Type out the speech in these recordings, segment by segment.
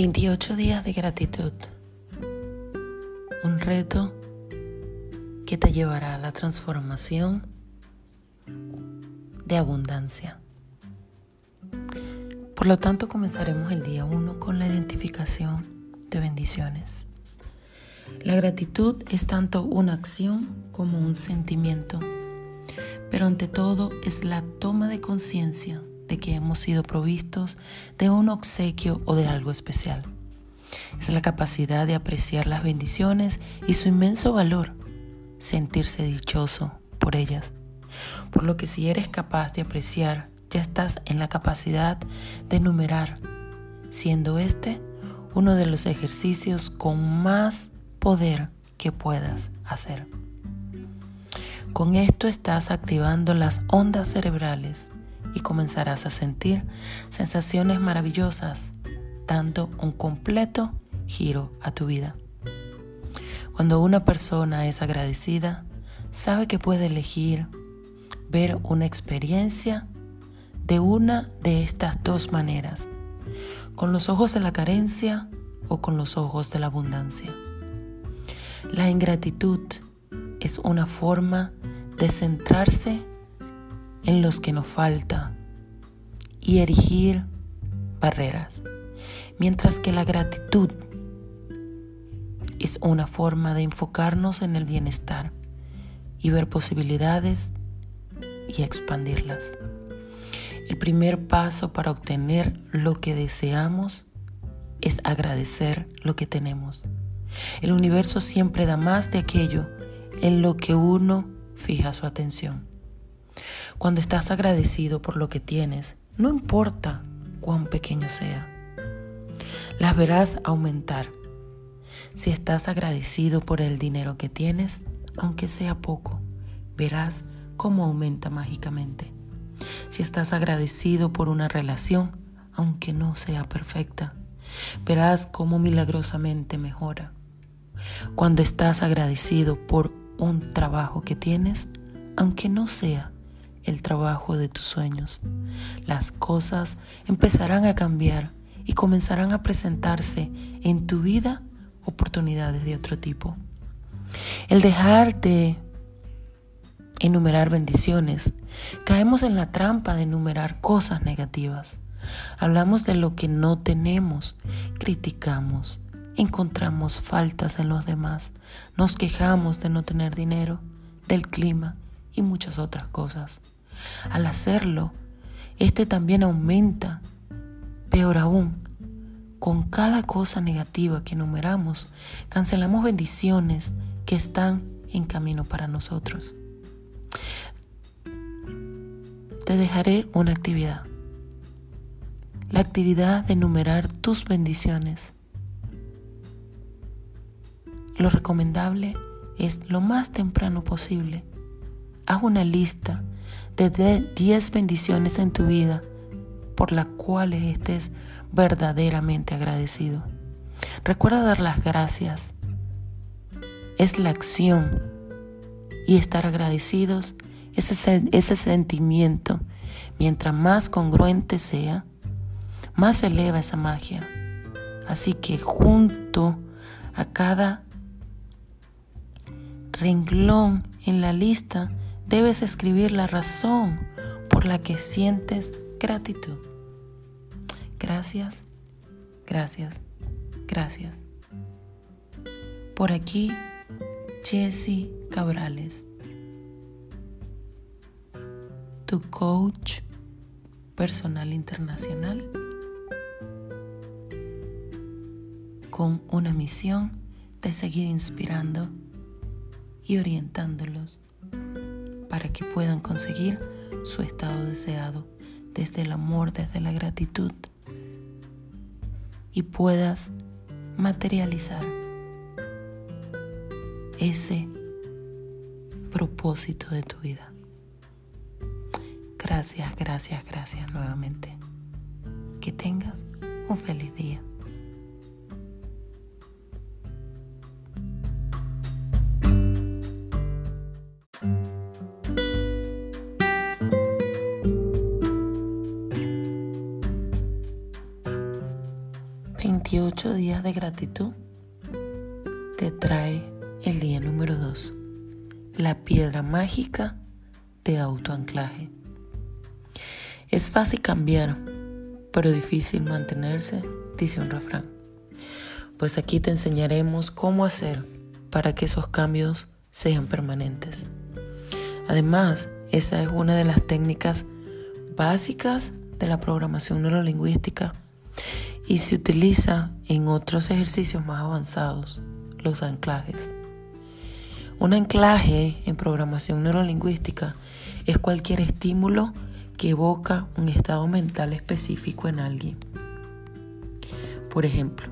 28 días de gratitud. Un reto que te llevará a la transformación de abundancia. Por lo tanto, comenzaremos el día 1 con la identificación de bendiciones. La gratitud es tanto una acción como un sentimiento, pero ante todo es la toma de conciencia de que hemos sido provistos de un obsequio o de algo especial. Es la capacidad de apreciar las bendiciones y su inmenso valor, sentirse dichoso por ellas. Por lo que si eres capaz de apreciar, ya estás en la capacidad de enumerar, siendo este uno de los ejercicios con más poder que puedas hacer. Con esto estás activando las ondas cerebrales y comenzarás a sentir sensaciones maravillosas, dando un completo giro a tu vida. Cuando una persona es agradecida, sabe que puede elegir ver una experiencia de una de estas dos maneras, con los ojos de la carencia o con los ojos de la abundancia. La ingratitud es una forma de centrarse en los que nos falta y erigir barreras, mientras que la gratitud es una forma de enfocarnos en el bienestar y ver posibilidades y expandirlas. El primer paso para obtener lo que deseamos es agradecer lo que tenemos. El universo siempre da más de aquello en lo que uno fija su atención. Cuando estás agradecido por lo que tienes, no importa cuán pequeño sea, las verás aumentar. Si estás agradecido por el dinero que tienes, aunque sea poco, verás cómo aumenta mágicamente. Si estás agradecido por una relación, aunque no sea perfecta, verás cómo milagrosamente mejora. Cuando estás agradecido por un trabajo que tienes, aunque no sea el trabajo de tus sueños. Las cosas empezarán a cambiar y comenzarán a presentarse en tu vida oportunidades de otro tipo. El dejar de enumerar bendiciones, caemos en la trampa de enumerar cosas negativas. Hablamos de lo que no tenemos, criticamos, encontramos faltas en los demás, nos quejamos de no tener dinero, del clima y muchas otras cosas. Al hacerlo, este también aumenta. Peor aún, con cada cosa negativa que enumeramos, cancelamos bendiciones que están en camino para nosotros. Te dejaré una actividad. La actividad de enumerar tus bendiciones. Lo recomendable es lo más temprano posible. Haz una lista de 10 bendiciones en tu vida por las cuales estés verdaderamente agradecido. Recuerda dar las gracias. Es la acción y estar agradecidos ese, ese sentimiento. Mientras más congruente sea, más eleva esa magia. Así que junto a cada renglón en la lista, debes escribir la razón por la que sientes gratitud. Gracias, gracias, gracias. Por aquí, Jesse Cabrales, tu coach personal internacional con una misión de seguir inspirando y orientándolos para que puedan conseguir su estado deseado desde el amor, desde la gratitud y puedas materializar ese propósito de tu vida. Gracias, gracias, gracias nuevamente. Que tengas un feliz día. 28 días de gratitud te trae el día número 2, la piedra mágica de autoanclaje. Es fácil cambiar, pero difícil mantenerse, dice un refrán. Pues aquí te enseñaremos cómo hacer para que esos cambios sean permanentes. Además, esa es una de las técnicas básicas de la programación neurolingüística y se utiliza en otros ejercicios más avanzados, los anclajes. Un anclaje en programación neurolingüística es cualquier estímulo que evoca un estado mental específico en alguien. Por ejemplo,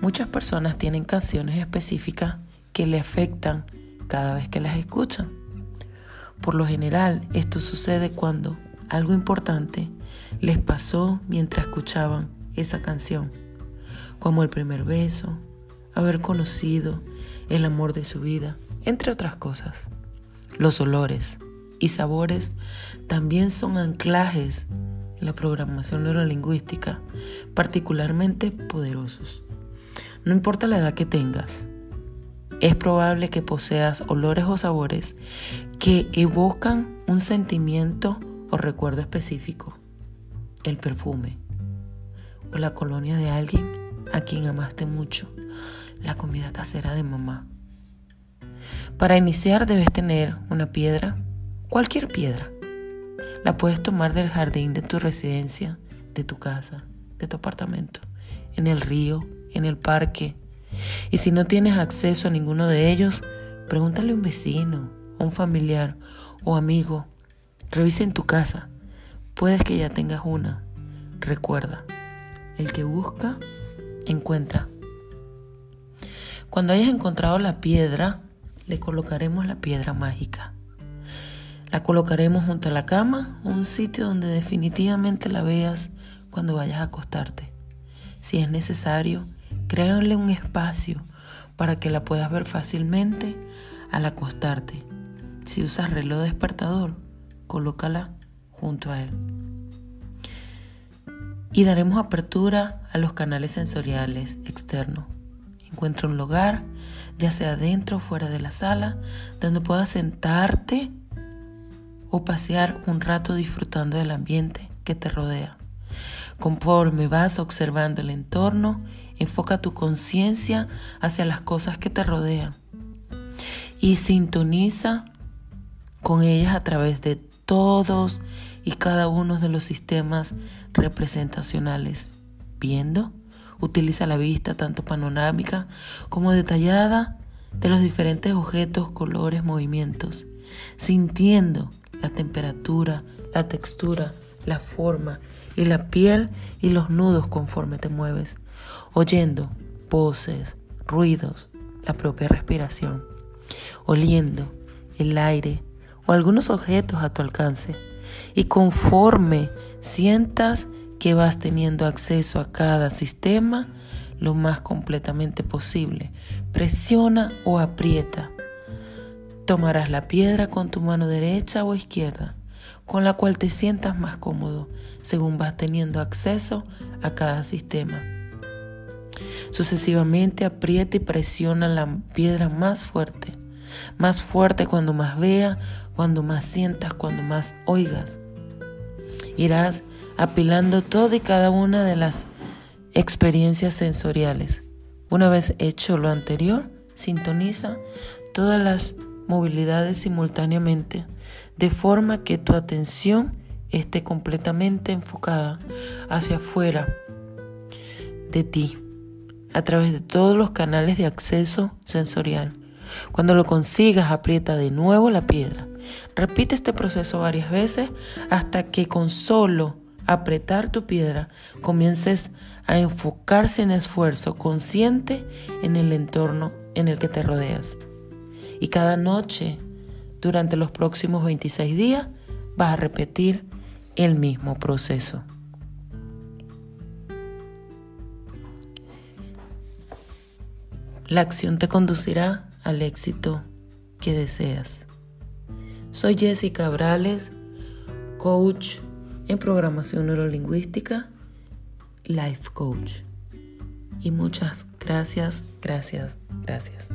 muchas personas tienen canciones específicas que le afectan cada vez que las escuchan. Por lo general, esto sucede cuando algo importante les pasó mientras escuchaban esa canción, como el primer beso, haber conocido el amor de su vida, entre otras cosas. Los olores y sabores también son anclajes en la programación neurolingüística particularmente poderosos. No importa la edad que tengas, es probable que poseas olores o sabores que evocan un sentimiento o recuerdo específico. El perfume la colonia de alguien a quien amaste mucho. La comida casera de mamá. Para iniciar debes tener una piedra, cualquier piedra. La puedes tomar del jardín de tu residencia, de tu casa, de tu apartamento, en el río, en el parque. Y si no tienes acceso a ninguno de ellos, pregúntale a un vecino, a un familiar o amigo. Revisa en tu casa. Puedes que ya tengas una. Recuerda, el que busca, encuentra. Cuando hayas encontrado la piedra, le colocaremos la piedra mágica. La colocaremos junto a la cama, un sitio donde definitivamente la veas cuando vayas a acostarte. Si es necesario, créanle un espacio para que la puedas ver fácilmente al acostarte. Si usas reloj despertador, colócala junto a él. Y daremos apertura a los canales sensoriales externos. Encuentra un lugar, ya sea dentro o fuera de la sala, donde puedas sentarte o pasear un rato disfrutando del ambiente que te rodea. Conforme vas observando el entorno, enfoca tu conciencia hacia las cosas que te rodean y sintoniza con ellas a través de todos y cada uno de los sistemas representacionales. Viendo, utiliza la vista tanto panorámica como detallada de los diferentes objetos, colores, movimientos, sintiendo la temperatura, la textura, la forma y la piel y los nudos conforme te mueves, oyendo voces, ruidos, la propia respiración, oliendo el aire o algunos objetos a tu alcance. Y conforme sientas que vas teniendo acceso a cada sistema lo más completamente posible, presiona o aprieta. Tomarás la piedra con tu mano derecha o izquierda, con la cual te sientas más cómodo, según vas teniendo acceso a cada sistema. Sucesivamente aprieta y presiona la piedra más fuerte más fuerte cuando más vea, cuando más sientas, cuando más oigas. Irás apilando toda y cada una de las experiencias sensoriales. Una vez hecho lo anterior, sintoniza todas las movilidades simultáneamente, de forma que tu atención esté completamente enfocada hacia afuera de ti, a través de todos los canales de acceso sensorial. Cuando lo consigas, aprieta de nuevo la piedra. Repite este proceso varias veces hasta que con solo apretar tu piedra comiences a enfocarse en esfuerzo consciente en el entorno en el que te rodeas. Y cada noche, durante los próximos 26 días, vas a repetir el mismo proceso. La acción te conducirá al éxito que deseas. Soy Jessica Cabrales, coach en programación neurolingüística, life coach. y muchas gracias, gracias, gracias.